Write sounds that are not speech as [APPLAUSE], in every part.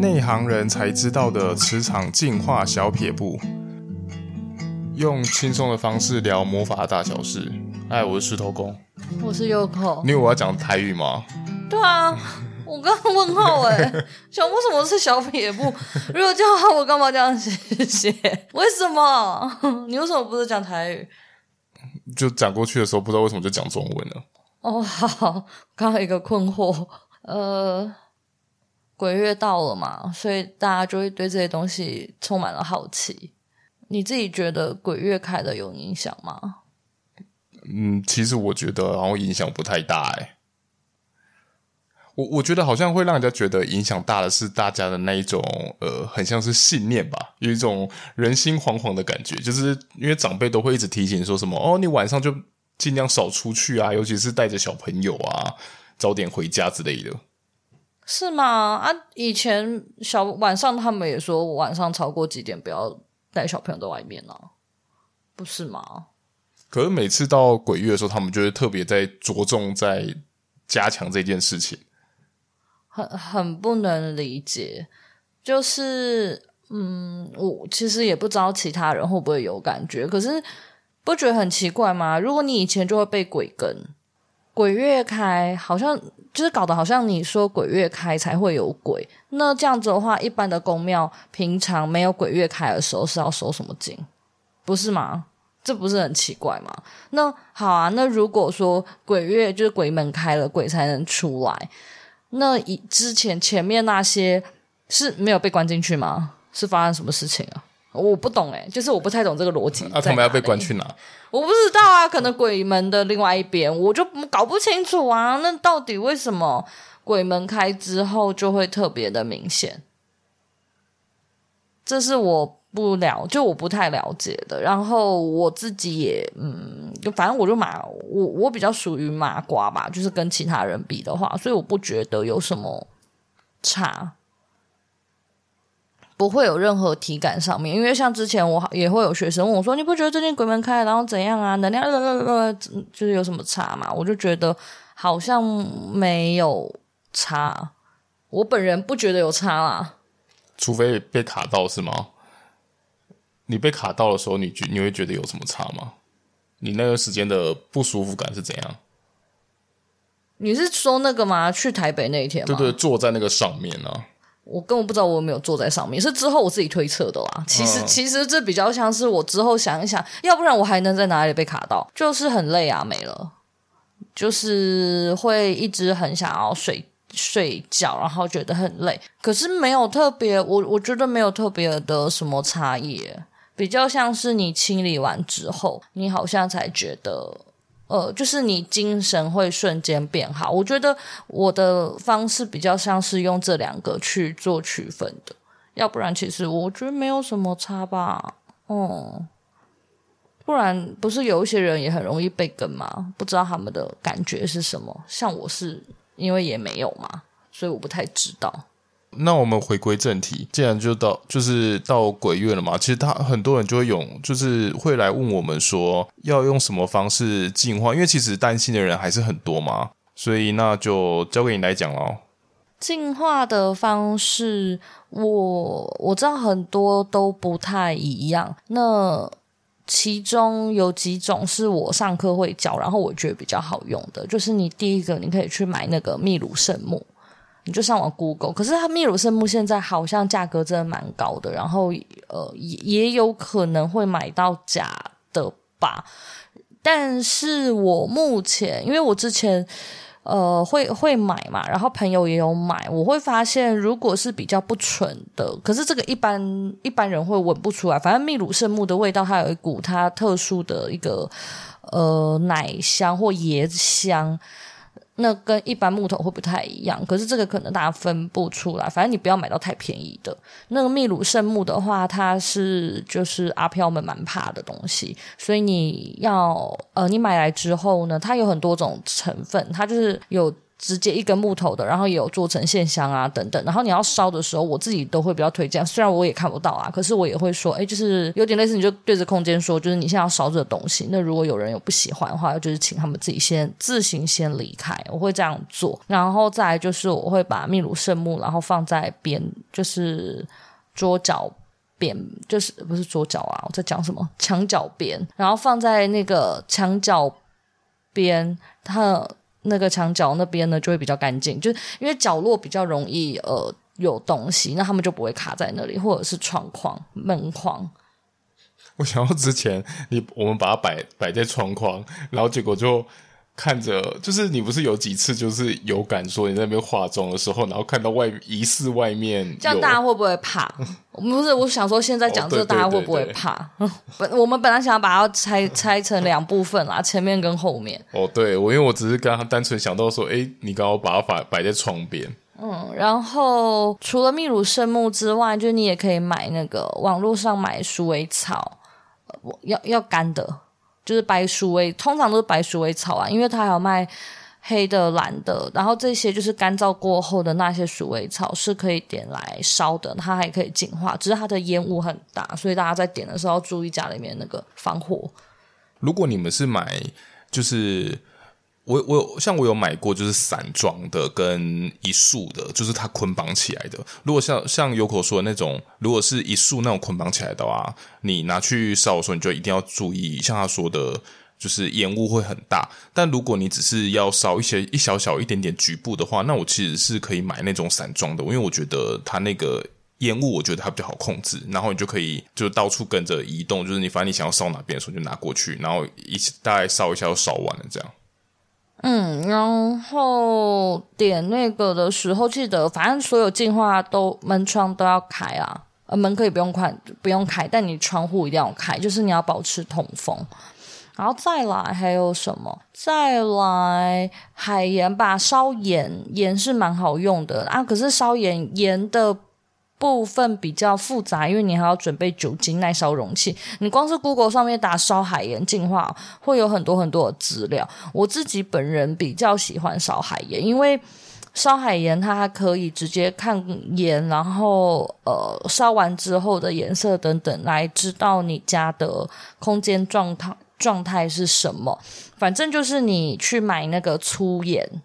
内行人才知道的磁场净化小撇步，用轻松的方式聊魔法大小事。哎，我是石头公，我是 Yoko。你以为我要讲台语吗？对啊，我刚刚问号哎，[LAUGHS] 想为什么是小撇步？如果叫好，我干嘛这样写写？为什么？你为什么不是讲台语？就讲过去的时候，不知道为什么就讲中文了。哦，好，刚刚一个困惑，呃。鬼月到了嘛，所以大家就会对这些东西充满了好奇。你自己觉得鬼月开的有影响吗？嗯，其实我觉得好像影响不太大哎。我我觉得好像会让人家觉得影响大的是大家的那一种呃，很像是信念吧，有一种人心惶惶的感觉，就是因为长辈都会一直提醒说什么哦，你晚上就尽量少出去啊，尤其是带着小朋友啊，早点回家之类的。是吗？啊，以前小晚上他们也说晚上超过几点不要带小朋友在外面呢、啊，不是吗？可是每次到鬼月的时候，他们就会特别在着重在加强这件事情，很很不能理解。就是，嗯，我其实也不知道其他人会不会有感觉，可是不觉得很奇怪吗？如果你以前就会被鬼跟。鬼月开，好像就是搞得好像你说鬼月开才会有鬼。那这样子的话，一般的宫庙平常没有鬼月开的时候是要收什么金？不是吗？这不是很奇怪吗？那好啊，那如果说鬼月就是鬼门开了，鬼才能出来，那以之前前面那些是没有被关进去吗？是发生什么事情啊？我不懂诶，就是我不太懂这个逻辑。那、啊、他们要被关去哪？我不知道啊，可能鬼门的另外一边，我就搞不清楚啊。那到底为什么鬼门开之后就会特别的明显？这是我不了，就我不太了解的。然后我自己也，嗯，就反正我就麻，我我比较属于麻瓜吧，就是跟其他人比的话，所以我不觉得有什么差。不会有任何体感上面，因为像之前我也会有学生问我说：“你不觉得最近鬼门开，然后怎样啊？能量呃呃呃就是有什么差嘛？”我就觉得好像没有差，我本人不觉得有差啦。除非被卡到是吗？你被卡到的时候，你觉你会觉得有什么差吗？你那个时间的不舒服感是怎样？你是说那个吗？去台北那一天吗？对对，坐在那个上面呢、我根本不知道我有没有坐在上面，是之后我自己推测的啦。其实，其实这比较像是我之后想一想，要不然我还能在哪里被卡到？就是很累啊，没了，就是会一直很想要睡睡觉，然后觉得很累。可是没有特别，我我觉得没有特别的什么差异，比较像是你清理完之后，你好像才觉得。呃，就是你精神会瞬间变好。我觉得我的方式比较像是用这两个去做区分的，要不然其实我觉得没有什么差吧。哦，不然不是有一些人也很容易被跟吗？不知道他们的感觉是什么。像我是因为也没有嘛，所以我不太知道。那我们回归正题，既然就到就是到鬼月了嘛，其实他很多人就会用，就是会来问我们说要用什么方式净化，因为其实担心的人还是很多嘛，所以那就交给你来讲喽。净化的方式，我我知道很多都不太一样，那其中有几种是我上课会教，然后我觉得比较好用的，就是你第一个你可以去买那个秘鲁圣木。你就上网 Google，可是它秘鲁圣木现在好像价格真的蛮高的，然后呃也也有可能会买到假的吧。但是我目前因为我之前呃会会买嘛，然后朋友也有买，我会发现如果是比较不纯的，可是这个一般一般人会闻不出来。反正秘鲁圣木的味道，它有一股它特殊的一个呃奶香或椰子香。那跟一般木头会不太一样，可是这个可能大家分不出来。反正你不要买到太便宜的。那个秘鲁圣木的话，它是就是阿飘们蛮怕的东西，所以你要呃，你买来之后呢，它有很多种成分，它就是有直接一根木头的，然后也有做成线香啊等等。然后你要烧的时候，我自己都会比较推荐。虽然我也看不到啊，可是我也会说，哎，就是有点类似，你就对着空间说，就是你现在要烧这个东西。那如果有人有不喜欢的话，就是请他们自己先自行先离开。我会这样做。然后再来就是我会把秘鲁圣木，然后放在边，就是桌角边，就是不是桌角啊？我在讲什么？墙角边，然后放在那个墙角边，它。那个墙角那边呢，就会比较干净，就因为角落比较容易呃有东西，那他们就不会卡在那里，或者是窗框、门框。我想到之前你我们把它摆摆在窗框，然后结果就。看着，就是你不是有几次就是有感说你在那边化妆的时候，然后看到外疑似外面，这样大家会不会怕？[LAUGHS] 不是，我想说现在讲这个大家会不会怕？本我们本来想要把它拆拆成两部分啦，[LAUGHS] 前面跟后面。哦，对，我因为我只是刚刚单纯想到说，哎，你刚刚把它摆摆在窗边。嗯，然后除了秘鲁圣木之外，就你也可以买那个网络上买鼠尾草，要要干的。就是白鼠尾，通常都是白鼠尾草啊，因为它还有卖黑的、蓝的，然后这些就是干燥过后的那些鼠尾草是可以点来烧的，它还可以净化，只是它的烟雾很大，所以大家在点的时候要注意家里面那个防火。如果你们是买，就是。我我有像我有买过，就是散装的跟一束的，就是它捆绑起来的。如果像像有口说的那种，如果是一束那种捆绑起来的话，你拿去烧的时候，你就一定要注意，像他说的，就是烟雾会很大。但如果你只是要烧一些一小小一点点局部的话，那我其实是可以买那种散装的，因为我觉得它那个烟雾，我觉得它比较好控制，然后你就可以就到处跟着移动，就是你反正你想要烧哪边的时候就拿过去，然后一大概烧一下就烧完了这样。嗯，然后点那个的时候，记得反正所有净化都门窗都要开啊，呃，门可以不用关，不用开，但你窗户一定要开，就是你要保持通风。然后再来还有什么？再来海盐吧，烧盐，盐是蛮好用的啊，可是烧盐盐的。部分比较复杂，因为你还要准备酒精耐烧容器。你光是 Google 上面打烧海盐净化，会有很多很多的资料。我自己本人比较喜欢烧海盐，因为烧海盐它还可以直接看盐，然后呃烧完之后的颜色等等，来知道你家的空间状态状态是什么。反正就是你去买那个粗盐，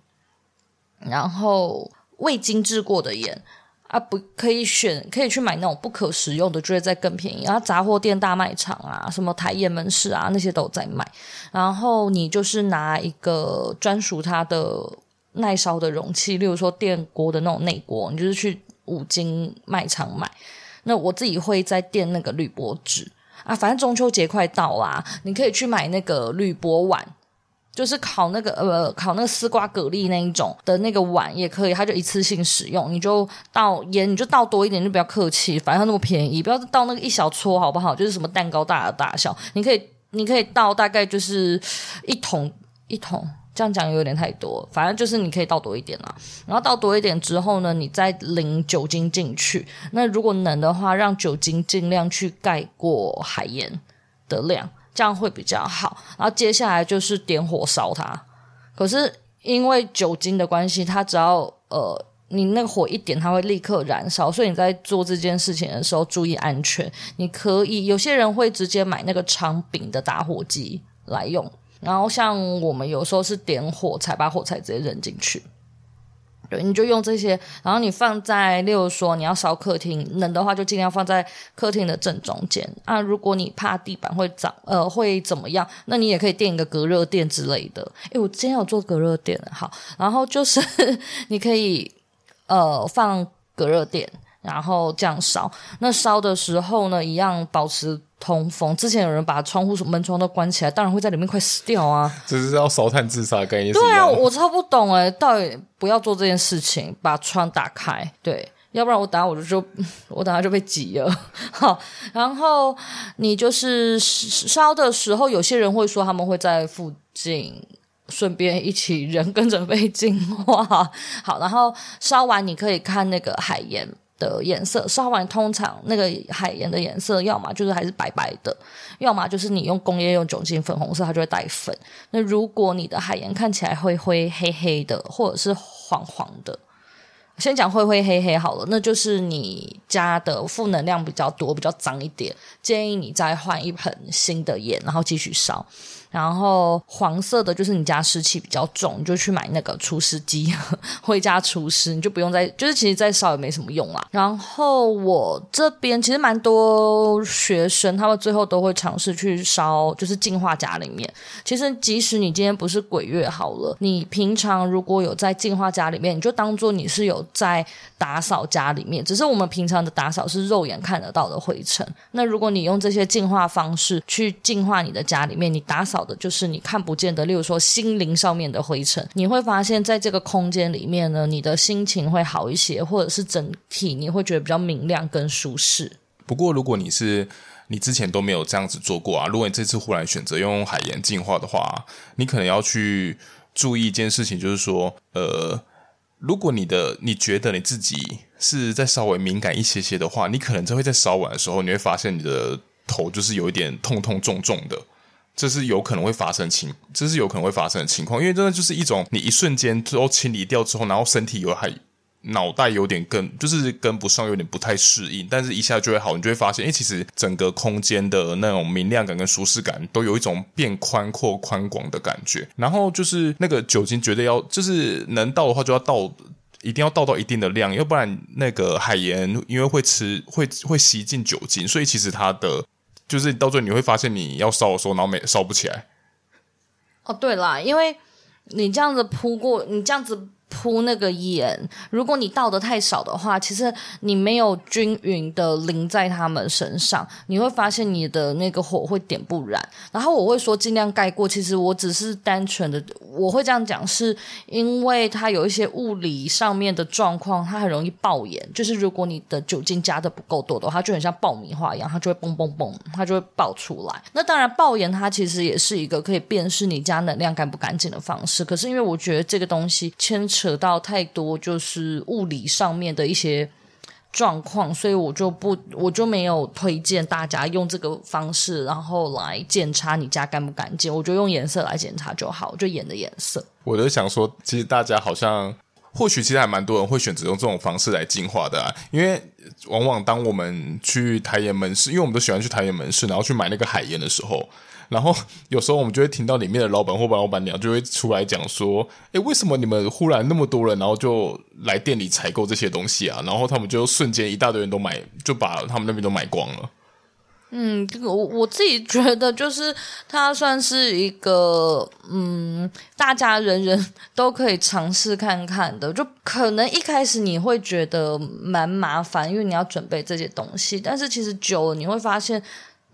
然后未精制过的盐。啊，不可以选，可以去买那种不可食用的，就会再更便宜。然后杂货店、大卖场啊，什么台盐门市啊，那些都在卖。然后你就是拿一个专属它的耐烧的容器，例如说电锅的那种内锅，你就是去五金卖场买。那我自己会在垫那个铝箔纸啊，反正中秋节快到啦，你可以去买那个铝箔碗。就是烤那个呃，烤那个丝瓜蛤蜊那一种的那个碗也可以，它就一次性使用。你就倒盐，你就倒多一点，就不要客气，反正它那么便宜，不要倒那个一小撮，好不好？就是什么蛋糕大的大小，你可以你可以倒大概就是一桶一桶，这样讲有点太多，反正就是你可以倒多一点啦。然后倒多一点之后呢，你再淋酒精进去。那如果能的话，让酒精尽量去盖过海盐的量。这样会比较好，然后接下来就是点火烧它。可是因为酒精的关系，它只要呃你那个火一点，它会立刻燃烧。所以你在做这件事情的时候注意安全。你可以有些人会直接买那个长柄的打火机来用，然后像我们有时候是点火柴，把火柴直接扔进去。对，你就用这些，然后你放在，例如说你要烧客厅，冷的话就尽量放在客厅的正中间啊。如果你怕地板会脏，呃，会怎么样？那你也可以垫一个隔热垫之类的。诶，我今天有做隔热垫，好，然后就是 [LAUGHS] 你可以呃放隔热垫。然后这样烧，那烧的时候呢，一样保持通风。之前有人把窗户、门窗都关起来，当然会在里面快死掉啊！这是要烧炭自杀的概念。对啊，我超不懂哎，到底不要做这件事情，把窗打开，对，要不然我等下我就就 [LAUGHS] 我等下就被挤了。[LAUGHS] 好，然后你就是烧的时候，有些人会说他们会在附近，顺便一起人跟着被净化。[LAUGHS] 好，然后烧完你可以看那个海盐。的颜色，烧完通常那个海盐的颜色，要么就是还是白白的，要么就是你用工业用酒精粉红色，它就会带粉。那如果你的海盐看起来灰灰黑黑的，或者是黄黄的，先讲灰灰黑黑好了，那就是你家的负能量比较多，比较脏一点，建议你再换一盆新的盐，然后继续烧。然后黄色的就是你家湿气比较重，你就去买那个除湿机，[LAUGHS] 回家除湿，你就不用再就是其实再烧也没什么用啦。然后我这边其实蛮多学生，他们最后都会尝试去烧，就是净化家里面。其实即使你今天不是鬼月好了，你平常如果有在净化家里面，你就当做你是有在打扫家里面。只是我们平常的打扫是肉眼看得到的灰尘。那如果你用这些净化方式去净化你的家里面，你打扫。的就是你看不见的，例如说心灵上面的灰尘，你会发现在这个空间里面呢，你的心情会好一些，或者是整体你会觉得比较明亮跟舒适。不过，如果你是你之前都没有这样子做过啊，如果你这次忽然选择用海盐净化的话，你可能要去注意一件事情，就是说，呃，如果你的你觉得你自己是在稍微敏感一些些的话，你可能就会在烧完的时候，你会发现你的头就是有一点痛痛重重的。这是有可能会发生情，这是有可能会发生的情况，因为真的就是一种你一瞬间之后清理掉之后，然后身体有还脑袋有点跟就是跟不上，有点不太适应，但是一下就会好，你就会发现，哎，其实整个空间的那种明亮感跟舒适感都有一种变宽阔宽广的感觉。然后就是那个酒精绝对要，就是能倒的话就要倒，一定要倒到一定的量，要不然那个海盐因为会吃会会吸进酒精，所以其实它的。就是到最后你会发现你要烧的时候，然后没烧不起来。哦，对啦，因为你这样子铺过，你这样子。铺那个盐，如果你倒的太少的话，其实你没有均匀的淋在他们身上，你会发现你的那个火会点不燃。然后我会说尽量盖过，其实我只是单纯的，我会这样讲，是因为它有一些物理上面的状况，它很容易爆盐。就是如果你的酒精加的不够多的话，它就很像爆米花一样，它就会嘣嘣嘣，它就会爆出来。那当然，爆盐它其实也是一个可以辨识你家能量干不干净的方式。可是因为我觉得这个东西牵扯到太多就是物理上面的一些状况，所以我就不，我就没有推荐大家用这个方式，然后来检查你家干不干净。我就用颜色来检查就好，就盐的颜色。我就想说，其实大家好像或许其实还蛮多人会选择用这种方式来进化的啊，因为往往当我们去台盐门市，因为我们都喜欢去台盐门市，然后去买那个海盐的时候。然后有时候我们就会听到里面的老板或老板娘就会出来讲说：“诶，为什么你们忽然那么多人，然后就来店里采购这些东西啊？”然后他们就瞬间一大堆人都买，就把他们那边都买光了。嗯，我我自己觉得就是它算是一个嗯，大家人人都可以尝试看看的。就可能一开始你会觉得蛮麻烦，因为你要准备这些东西，但是其实久了你会发现，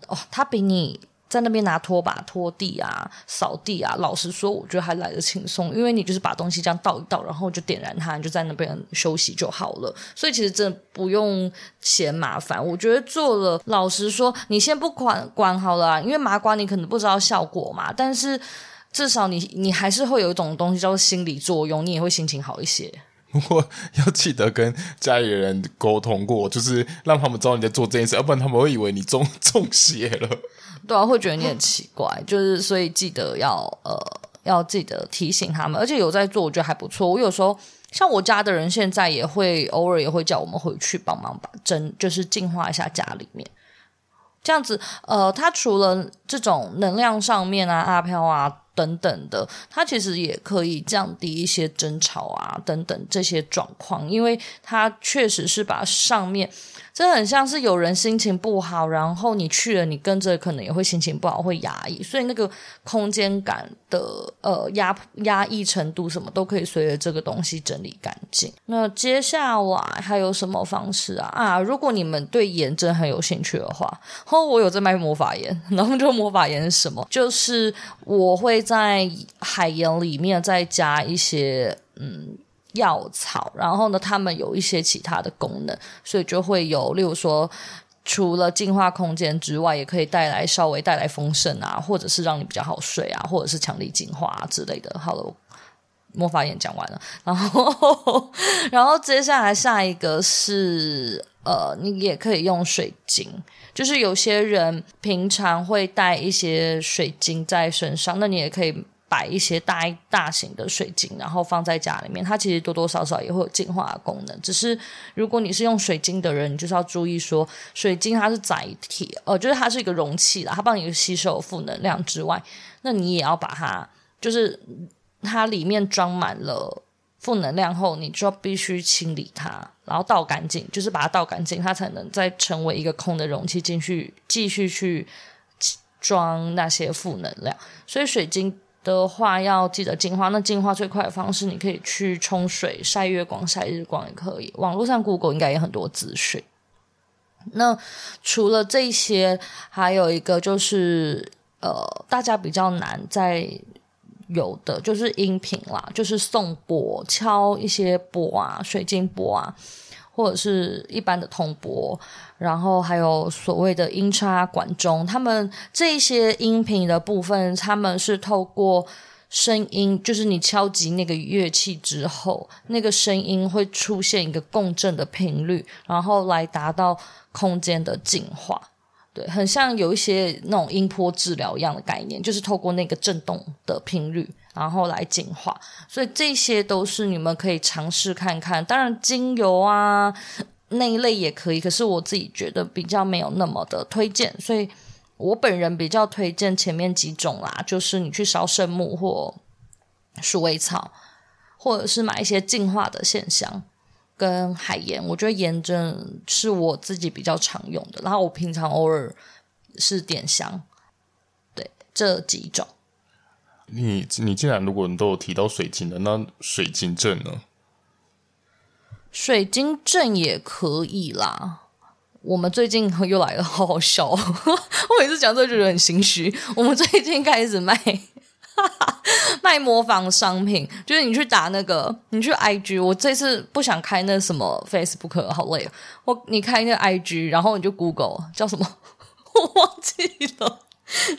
哦，它比你。在那边拿拖把拖地啊、扫地啊，老实说，我觉得还来得轻松，因为你就是把东西这样倒一倒，然后就点燃它，你就在那边休息就好了。所以其实真的不用嫌麻烦。我觉得做了，老实说，你先不管管好了啊，因为麻瓜你可能不知道效果嘛，但是至少你你还是会有一种东西叫做心理作用，你也会心情好一些。我 [LAUGHS] 要记得跟家里人沟通过，就是让他们知道你在做这件事，要不然他们会以为你中 [LAUGHS] 中邪了。对啊，会觉得你很奇怪，就是所以记得要呃要记得提醒他们，而且有在做，我觉得还不错。我有时候像我家的人，现在也会偶尔也会叫我们回去帮忙把真，就是净化一下家里面。这样子，呃，他除了这种能量上面啊，阿飘啊等等的，它其实也可以降低一些争吵啊等等这些状况，因为它确实是把上面。这很像是有人心情不好，然后你去了，你跟着可能也会心情不好，会压抑，所以那个空间感的呃压压抑程度什么都可以随着这个东西整理干净。那接下来还有什么方式啊？啊，如果你们对盐真很有兴趣的话，哦，我有在卖魔法盐，[LAUGHS] 然后这个魔法盐是什么？就是我会在海盐里面再加一些嗯。药草，然后呢，它们有一些其他的功能，所以就会有，例如说，除了净化空间之外，也可以带来稍微带来丰盛啊，或者是让你比较好睡啊，或者是强力净化之类的。好了，魔法眼讲完了，然后然后接下来下一个是呃，你也可以用水晶，就是有些人平常会带一些水晶在身上，那你也可以。摆一些大大型的水晶，然后放在家里面，它其实多多少少也会有净化的功能。只是如果你是用水晶的人，你就是要注意说，水晶它是载体，呃，就是它是一个容器啦，它帮你吸收负能量之外，那你也要把它，就是它里面装满了负能量后，你就必须清理它，然后倒干净，就是把它倒干净，它才能再成为一个空的容器进去继续去装那些负能量。所以水晶。的话要记得净化，那净化最快的方式，你可以去冲水、晒月光、晒日光也可以。网络上 Google 应该也很多资讯。那除了这些，还有一个就是呃，大家比较难在有的就是音频啦，就是颂钵，敲一些钵啊，水晶钵啊。或者是一般的铜钵，然后还有所谓的音叉、管钟，他们这些音频的部分，他们是透过声音，就是你敲击那个乐器之后，那个声音会出现一个共振的频率，然后来达到空间的净化。对，很像有一些那种音波治疗一样的概念，就是透过那个震动的频率，然后来净化。所以这些都是你们可以尝试看看。当然，精油啊那一类也可以，可是我自己觉得比较没有那么的推荐。所以我本人比较推荐前面几种啦，就是你去烧圣木或鼠尾草，或者是买一些净化的线香。跟海盐，我觉得盐真是我自己比较常用的。然后我平常偶尔是点香，对这几种。你你既然如果你都有提到水晶的，那水晶阵呢？水晶阵也可以啦。我们最近又来了，好好笑。[LAUGHS] 我每次讲这个就觉得很心虚。我们最近开始卖。[LAUGHS] 卖模仿商品，就是你去打那个，你去 IG。我这次不想开那什么 Facebook，好累。我你开那个 IG，然后你就 Google 叫什么，[LAUGHS] 我忘记了，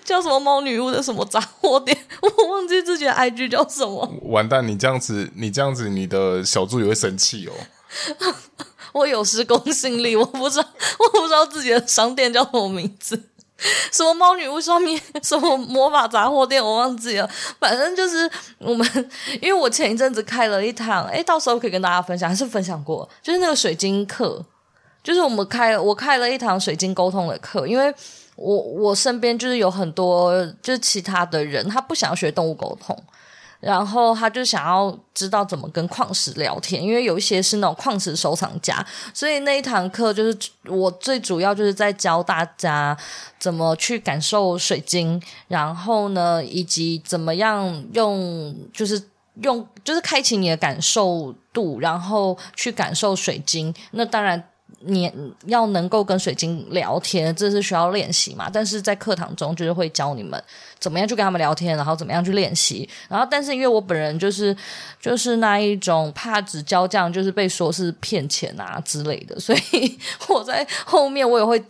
叫什么猫女巫的什么杂货店，[LAUGHS] 我忘记自己的 IG 叫什么。完蛋，你这样子，你这样子，你的小助理会生气哦。我有失公信力，我不知道，我不知道自己的商店叫什么名字。[LAUGHS] 什么猫女巫上面什么魔法杂货店，我忘记了。反正就是我们，[LAUGHS] 因为我前一阵子开了一堂，诶，到时候可以跟大家分享，还是分享过，就是那个水晶课，就是我们开我开了一堂水晶沟通的课，因为我我身边就是有很多就是其他的人，他不想要学动物沟通。然后他就想要知道怎么跟矿石聊天，因为有一些是那种矿石收藏家，所以那一堂课就是我最主要就是在教大家怎么去感受水晶，然后呢，以及怎么样用，就是用，就是开启你的感受度，然后去感受水晶。那当然。你要能够跟水晶聊天，这是需要练习嘛？但是在课堂中就是会教你们怎么样去跟他们聊天，然后怎么样去练习。然后，但是因为我本人就是就是那一种怕只教这样，就是被说是骗钱啊之类的，所以我在后面我也会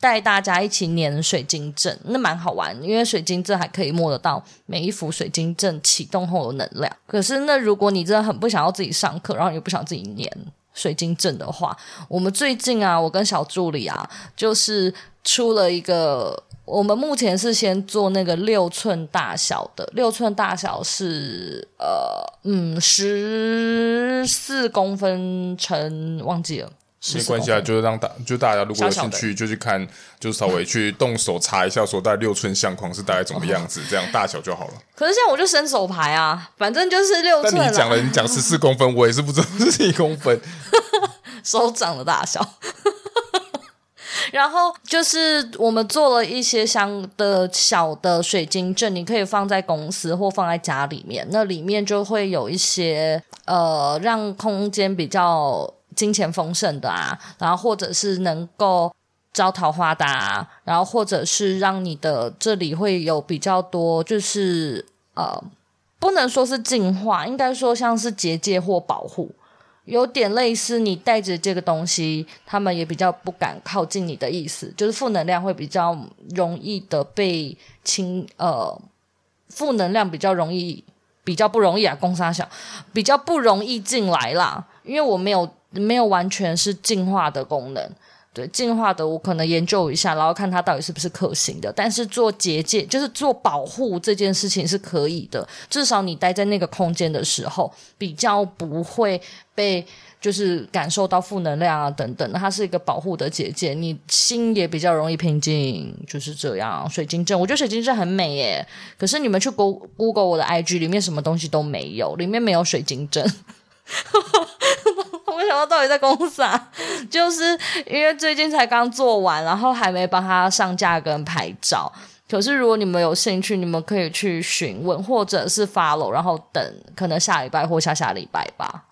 带大家一起粘水晶阵，那蛮好玩，因为水晶阵还可以摸得到每一幅水晶阵启动后的能量。可是那如果你真的很不想要自己上课，然后你不想自己粘。水晶阵的话，我们最近啊，我跟小助理啊，就是出了一个，我们目前是先做那个六寸大小的，六寸大小是呃嗯十四公分乘忘记了。没关系啊，就是让大就大家如果有兴趣，就去看，就稍微去动手查一下，说大概六寸相框是大概怎么样子，[LAUGHS] 这样大小就好了。可是现在我就伸手牌啊，反正就是六寸。但你讲了，你讲 [LAUGHS] 十四公分，我也是不知道是几公分，[LAUGHS] 手掌的大小。然后就是我们做了一些像的小的水晶阵，你可以放在公司或放在家里面，那里面就会有一些呃，让空间比较。金钱丰盛的啊，然后或者是能够招桃花的啊，然后或者是让你的这里会有比较多，就是呃，不能说是净化，应该说像是结界或保护，有点类似你带着这个东西，他们也比较不敢靠近你的意思，就是负能量会比较容易的被清，呃，负能量比较容易比较不容易啊，攻杀小比较不容易进来啦，因为我没有没有完全是净化的功能。对，净化的我可能研究一下，然后看它到底是不是可行的。但是做结界，就是做保护这件事情是可以的。至少你待在那个空间的时候，比较不会被就是感受到负能量啊等等。它是一个保护的结界，你心也比较容易平静，就是这样。水晶阵，我觉得水晶阵很美耶。可是你们去 Google 我的 IG 里面什么东西都没有，里面没有水晶阵。[LAUGHS] 我想到到底在公司啊，就是因为最近才刚做完，然后还没帮他上架跟拍照。可是如果你们有兴趣，你们可以去询问或者是 follow，然后等可能下礼拜或下下礼拜吧。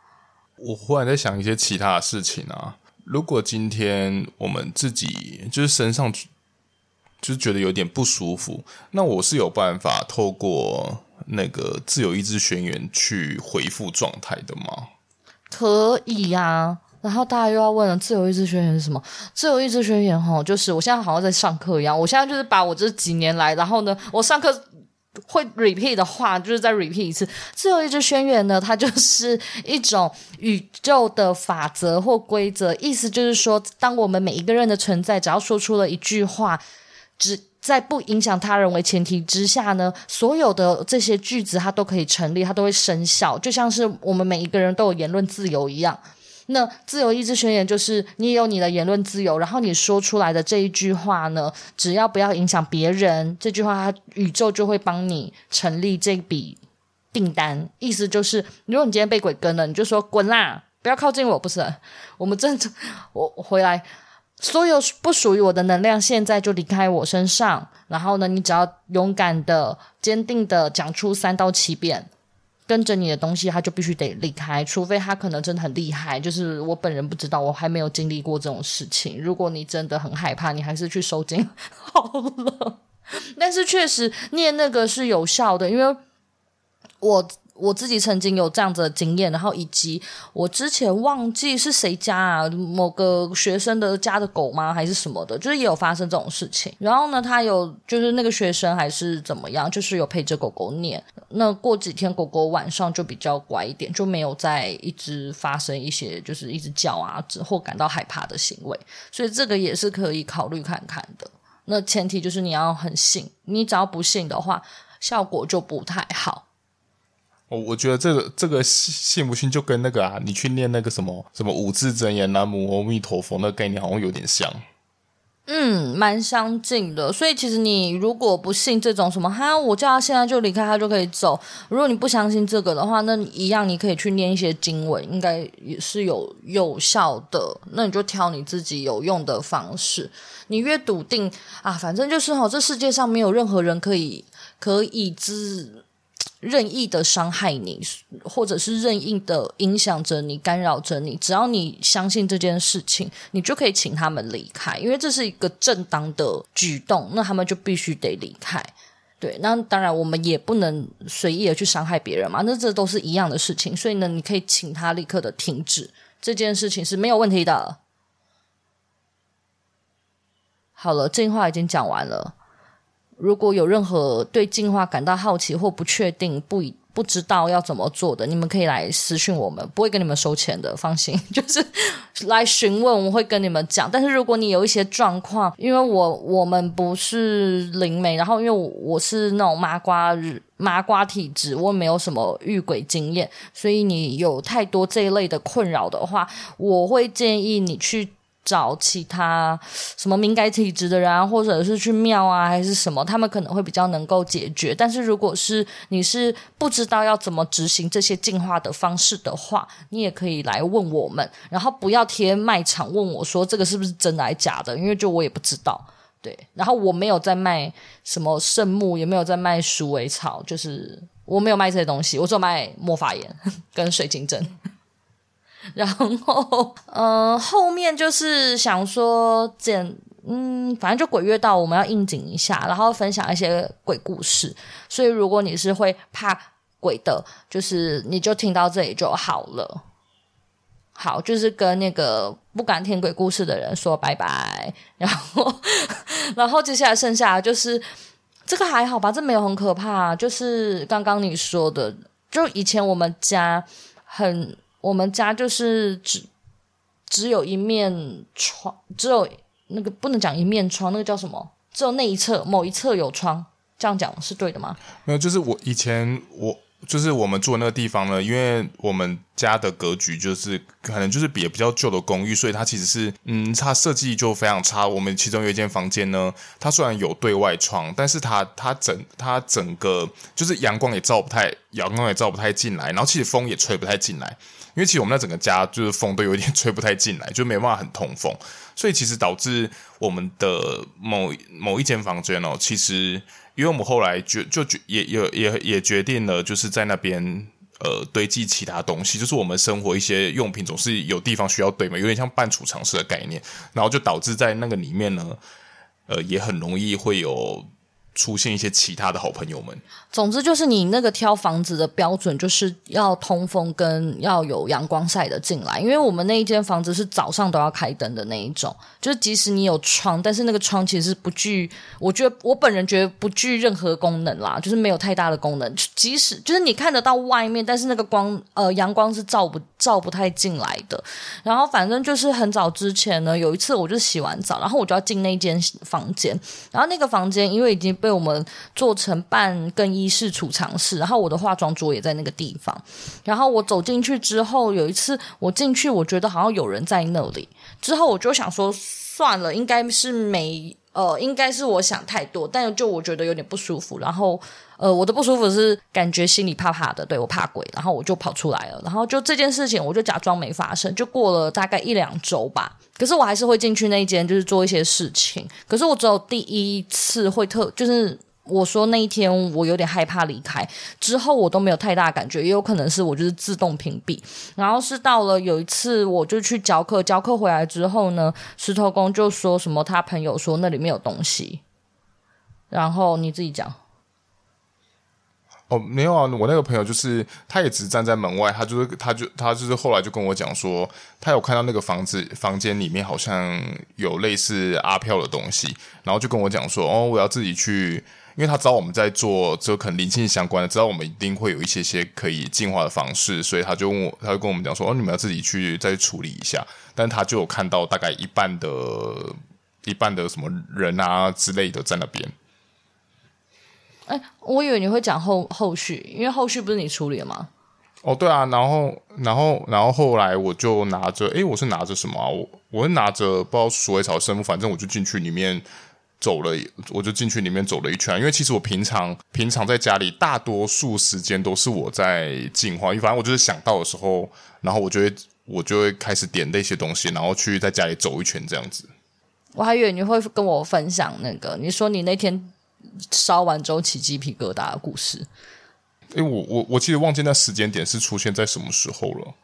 我忽然在想一些其他的事情啊。如果今天我们自己就是身上就是觉得有点不舒服，那我是有办法透过那个自由意志宣言去恢复状态的吗？可以呀、啊，然后大家又要问了，自由意志宣言是什么？自由意志宣言哈，就是我现在好像在上课一样，我现在就是把我这几年来，然后呢，我上课会 repeat 的话，就是再 repeat 一次。自由意志宣言呢，它就是一种宇宙的法则或规则，意思就是说，当我们每一个人的存在，只要说出了一句话，只在不影响他人为前提之下呢，所有的这些句子它都可以成立，它都会生效，就像是我们每一个人都有言论自由一样。那自由意志宣言就是你有你的言论自由，然后你说出来的这一句话呢，只要不要影响别人，这句话它宇宙就会帮你成立这笔订单。意思就是，如果你今天被鬼跟了，你就说滚啦，不要靠近我，不是？[LAUGHS] 我们真，我回来。所有不属于我的能量，现在就离开我身上。然后呢，你只要勇敢的、坚定的讲出三到七遍，跟着你的东西，他就必须得离开。除非他可能真的很厉害，就是我本人不知道，我还没有经历过这种事情。如果你真的很害怕，你还是去收惊好了。[LAUGHS] 但是确实念那个是有效的，因为我。我自己曾经有这样子的经验，然后以及我之前忘记是谁家啊，某个学生的家的狗吗，还是什么的，就是也有发生这种事情。然后呢，他有就是那个学生还是怎么样，就是有陪着狗狗念。那过几天狗狗晚上就比较乖一点，就没有再一直发生一些就是一直叫啊或感到害怕的行为。所以这个也是可以考虑看看的。那前提就是你要很信，你只要不信的话，效果就不太好。我我觉得这个这个信不信就跟那个啊，你去念那个什么什么五字真言、南无阿弥陀佛那个概念好像有点像，嗯，蛮相近的。所以其实你如果不信这种什么哈，我叫他现在就离开，他就可以走。如果你不相信这个的话，那一样你可以去念一些经文，应该也是有有效的。那你就挑你自己有用的方式。你越笃定啊，反正就是哈，这世界上没有任何人可以可以知。任意的伤害你，或者是任意的影响着你、干扰着你，只要你相信这件事情，你就可以请他们离开，因为这是一个正当的举动，那他们就必须得离开。对，那当然我们也不能随意的去伤害别人嘛，那这都是一样的事情，所以呢，你可以请他立刻的停止这件事情是没有问题的。好了，这句话已经讲完了。如果有任何对进化感到好奇或不确定、不不知道要怎么做的，你们可以来私讯我们，不会跟你们收钱的，放心。[LAUGHS] 就是来询问，我会跟你们讲。但是如果你有一些状况，因为我我们不是灵媒，然后因为我我是那种麻瓜麻瓜体质，我没有什么遇鬼经验，所以你有太多这一类的困扰的话，我会建议你去。找其他什么敏感体质的人啊，或者是去庙啊，还是什么，他们可能会比较能够解决。但是如果是你是不知道要怎么执行这些净化的方式的话，你也可以来问我们，然后不要贴卖场问我说这个是不是真的还是假的，因为就我也不知道。对，然后我没有在卖什么圣木，也没有在卖鼠尾草，就是我没有卖这些东西，我只有卖魔法盐跟水晶针。[LAUGHS] 然后，呃，后面就是想说，简，嗯，反正就鬼月到，我们要应景一下，然后分享一些鬼故事。所以，如果你是会怕鬼的，就是你就听到这里就好了。好，就是跟那个不敢听鬼故事的人说拜拜。然后，[LAUGHS] 然后接下来剩下就是这个还好吧，这没有很可怕，就是刚刚你说的。就以前我们家很，我们家就是只只有一面窗，只有那个不能讲一面窗，那个叫什么？只有那一侧某一侧有窗，这样讲是对的吗？没有，就是我以前我。就是我们住那个地方呢，因为我们家的格局就是可能就是比比较旧的公寓，所以它其实是嗯，它设计就非常差。我们其中有一间房间呢，它虽然有对外窗，但是它它整它整个就是阳光也照不太，阳光也照不太进来，然后其实风也吹不太进来。因为其实我们那整个家就是风都有点 [LAUGHS] 吹不太进来，就没办法很通风，所以其实导致我们的某某一间房间哦，其实。因为我们后来决就决也也也也决定了，就是在那边呃堆积其他东西，就是我们生活一些用品总是有地方需要堆嘛，有点像半储藏室的概念，然后就导致在那个里面呢，呃也很容易会有。出现一些其他的好朋友们。总之就是你那个挑房子的标准，就是要通风跟要有阳光晒得进来。因为我们那一间房子是早上都要开灯的那一种，就是即使你有窗，但是那个窗其实是不具，我觉得我本人觉得不具任何功能啦，就是没有太大的功能。即使就是你看得到外面，但是那个光呃阳光是照不照不太进来的。然后反正就是很早之前呢，有一次我就洗完澡，然后我就要进那间房间，然后那个房间因为已经。被我们做成半更衣室、储藏室，然后我的化妆桌也在那个地方。然后我走进去之后，有一次我进去，我觉得好像有人在那里。之后我就想说，算了，应该是没呃，应该是我想太多，但就我觉得有点不舒服。然后呃，我的不舒服是感觉心里怕怕的，对，我怕鬼，然后我就跑出来了。然后就这件事情，我就假装没发生。就过了大概一两周吧。可是我还是会进去那一间，就是做一些事情。可是我只有第一次会特，就是我说那一天我有点害怕离开，之后我都没有太大感觉，也有可能是我就是自动屏蔽。然后是到了有一次，我就去教课，教课回来之后呢，石头公就说什么他朋友说那里面有东西，然后你自己讲。哦，没有啊，我那个朋友就是，他也只是站在门外，他就是，他就，他就是后来就跟我讲说，他有看到那个房子房间里面好像有类似阿飘的东西，然后就跟我讲说，哦，我要自己去，因为他知道我们在做这可能灵性相关的，知道我们一定会有一些些可以进化的方式，所以他就问我，他就跟我们讲说，哦，你们要自己去再去处理一下，但他就有看到大概一半的，一半的什么人啊之类的在那边。哎，我以为你会讲后后续，因为后续不是你处理了吗？哦，对啊，然后，然后，然后后来我就拿着，诶，我是拿着什么啊？我我是拿着不知道鼠尾草生木，反正我就进去里面走了，我就进去里面走了一圈。因为其实我平常平常在家里，大多数时间都是我在进化，因为反正我就是想到的时候，然后我就会我就会开始点那些东西，然后去在家里走一圈这样子。我还以为你会跟我分享那个，你说你那天。烧完之后起鸡皮疙瘩的故事。哎，我我我记得忘记那时间点是出现在什么时候了。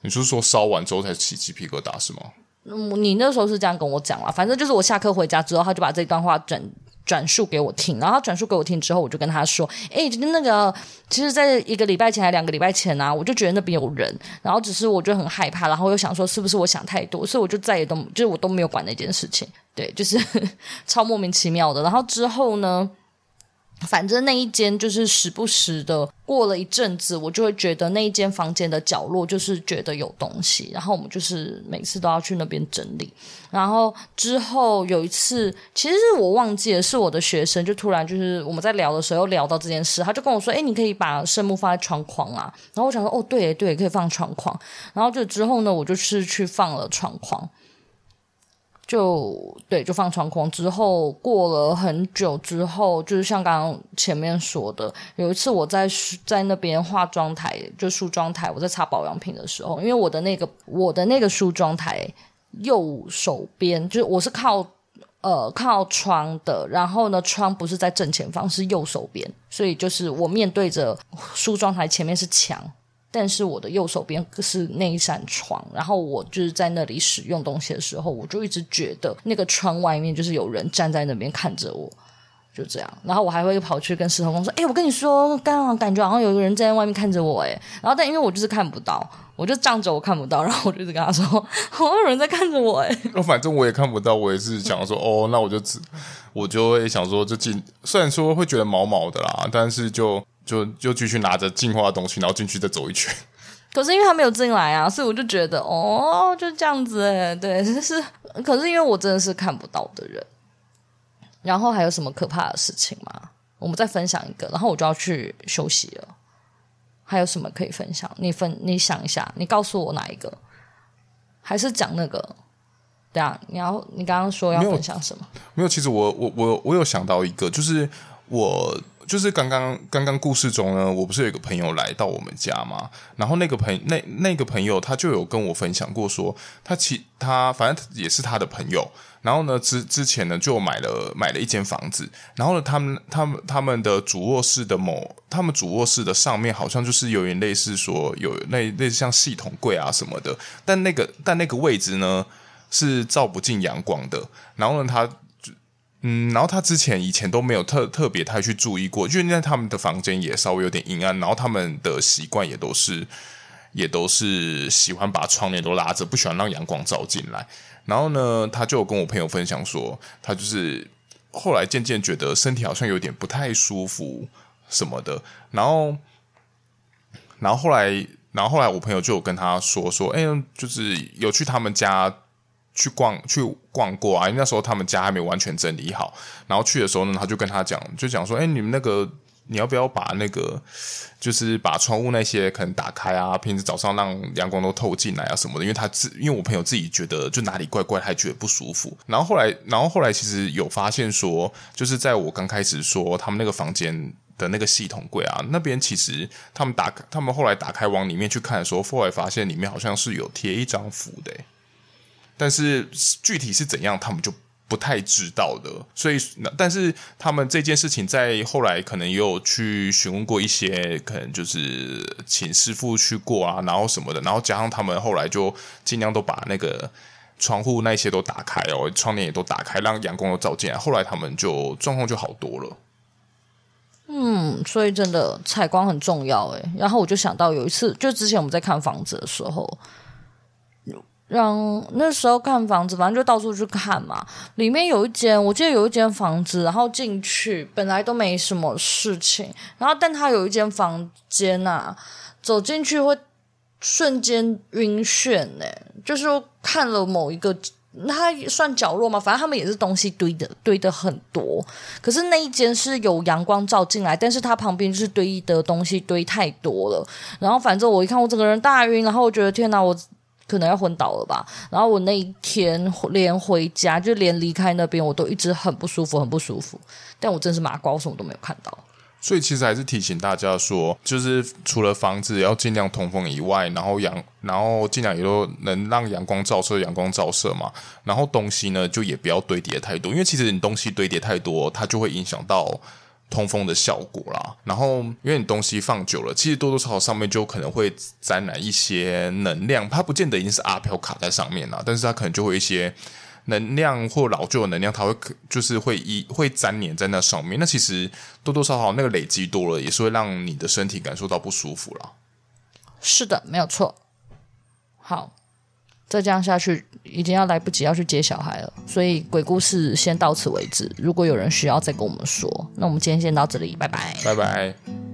你是说烧完之后才起鸡皮疙瘩是吗？嗯，你那时候是这样跟我讲了。反正就是我下课回家之后，他就把这段话转转述给我听。然后他转述给我听之后，我就跟他说：“哎，那个，其实在一个礼拜前还两个礼拜前啊，我就觉得那边有人。然后只是我就很害怕，然后又想说是不是我想太多，所以我就再也都就是我都没有管那件事情。”对，就是 [LAUGHS] 超莫名其妙的。然后之后呢，反正那一间就是时不时的，过了一阵子，我就会觉得那一间房间的角落就是觉得有东西。然后我们就是每次都要去那边整理。然后之后有一次，其实是我忘记了，是我的学生就突然就是我们在聊的时候又聊到这件事，他就跟我说：“哎，你可以把圣木放在窗框啊。”然后我想说：“哦，对对，可以放窗框。”然后就之后呢，我就是去放了窗框。就对，就放窗框之后，过了很久之后，就是像刚刚前面说的，有一次我在在那边化妆台，就梳妆台，我在擦保养品的时候，因为我的那个我的那个梳妆台右手边，就是我是靠呃靠窗的，然后呢，窗不是在正前方，是右手边，所以就是我面对着梳妆台，前面是墙。但是我的右手边是那一扇窗，然后我就是在那里使用东西的时候，我就一直觉得那个窗外面就是有人站在那边看着我，就这样。然后我还会跑去跟石头公说：“哎，我跟你说，刚刚感觉好像有一个人站在外面看着我。”哎，然后但因为我就是看不到，我就仗着我看不到，然后我就一直跟他说：“好有人在看着我。”哎，反正我也看不到，我也是想说：“哦，那我就只我就会想说，就进，虽然说会觉得毛毛的啦，但是就。”就就继续拿着进化的东西，然后进去再走一圈。[LAUGHS] 可是因为他没有进来啊，所以我就觉得哦，就这样子哎，对，[LAUGHS] 就是。可是因为我真的是看不到的人。然后还有什么可怕的事情吗？我们再分享一个，然后我就要去休息了。还有什么可以分享？你分，你想一下，你告诉我哪一个？还是讲那个？对啊，你要你刚刚说要分享什么？没有，没有，其实我我我我有想到一个，就是我就是刚刚刚刚故事中呢，我不是有一个朋友来到我们家吗？然后那个朋那那个朋友他就有跟我分享过说，他其他反正也是他的朋友。然后呢，之之前呢就买了买了一间房子，然后呢，他们他们他们的主卧室的某，他们主卧室的上面好像就是有点类似说有类类似像系统柜啊什么的，但那个但那个位置呢是照不进阳光的。然后呢，他嗯，然后他之前以前都没有特特别太去注意过，因为在他们的房间也稍微有点阴暗，然后他们的习惯也都是也都是喜欢把窗帘都拉着，不喜欢让阳光照进来。然后呢，他就跟我朋友分享说，他就是后来渐渐觉得身体好像有点不太舒服什么的。然后，然后后来，然后后来我朋友就有跟他说说，哎，就是有去他们家去逛去逛过啊，因为那时候他们家还没有完全整理好。然后去的时候呢，他就跟他讲，就讲说，哎，你们那个。你要不要把那个，就是把窗户那些可能打开啊？平时早上让阳光都透进来啊什么的？因为他自，因为我朋友自己觉得就哪里怪怪，还觉得不舒服。然后后来，然后后来其实有发现说，就是在我刚开始说他们那个房间的那个系统柜啊，那边其实他们打开，他们后来打开往里面去看的时候，后来发现里面好像是有贴一张符的，但是具体是怎样，他们就。不太知道的，所以但是他们这件事情在后来可能也有去询问过一些，可能就是请师傅去过啊，然后什么的，然后加上他们后来就尽量都把那个窗户那些都打开哦，窗帘也都打开，让阳光都照进来。后来他们就状况就好多了。嗯，所以真的采光很重要诶。然后我就想到有一次，就之前我们在看房子的时候。让那时候看房子，反正就到处去看嘛。里面有一间，我记得有一间房子，然后进去本来都没什么事情，然后但他有一间房间啊，走进去会瞬间晕眩呢。就是看了某一个，它算角落嘛，反正他们也是东西堆的堆的很多。可是那一间是有阳光照进来，但是它旁边就是堆的东西堆太多了。然后反正我一看，我整个人大晕，然后我觉得天哪，我。可能要昏倒了吧，然后我那一天连回家，就连离开那边，我都一直很不舒服，很不舒服。但我真是麻瓜，我什么都没有看到。所以其实还是提醒大家说，就是除了房子要尽量通风以外，然后阳，然后尽量也都能让阳光照射，阳光照射嘛。然后东西呢，就也不要堆叠太多，因为其实你东西堆叠太多，它就会影响到。通风的效果啦，然后因为你东西放久了，其实多多少少上面就可能会沾染一些能量，它不见得一定是阿飘卡在上面啦，但是它可能就会一些能量或老旧的能量，它会就是会一会粘黏在那上面。那其实多多少少那个累积多了，也是会让你的身体感受到不舒服啦。是的，没有错。好。再这样下去，已经要来不及要去接小孩了，所以鬼故事先到此为止。如果有人需要再跟我们说，那我们今天先到这里，拜拜，拜拜。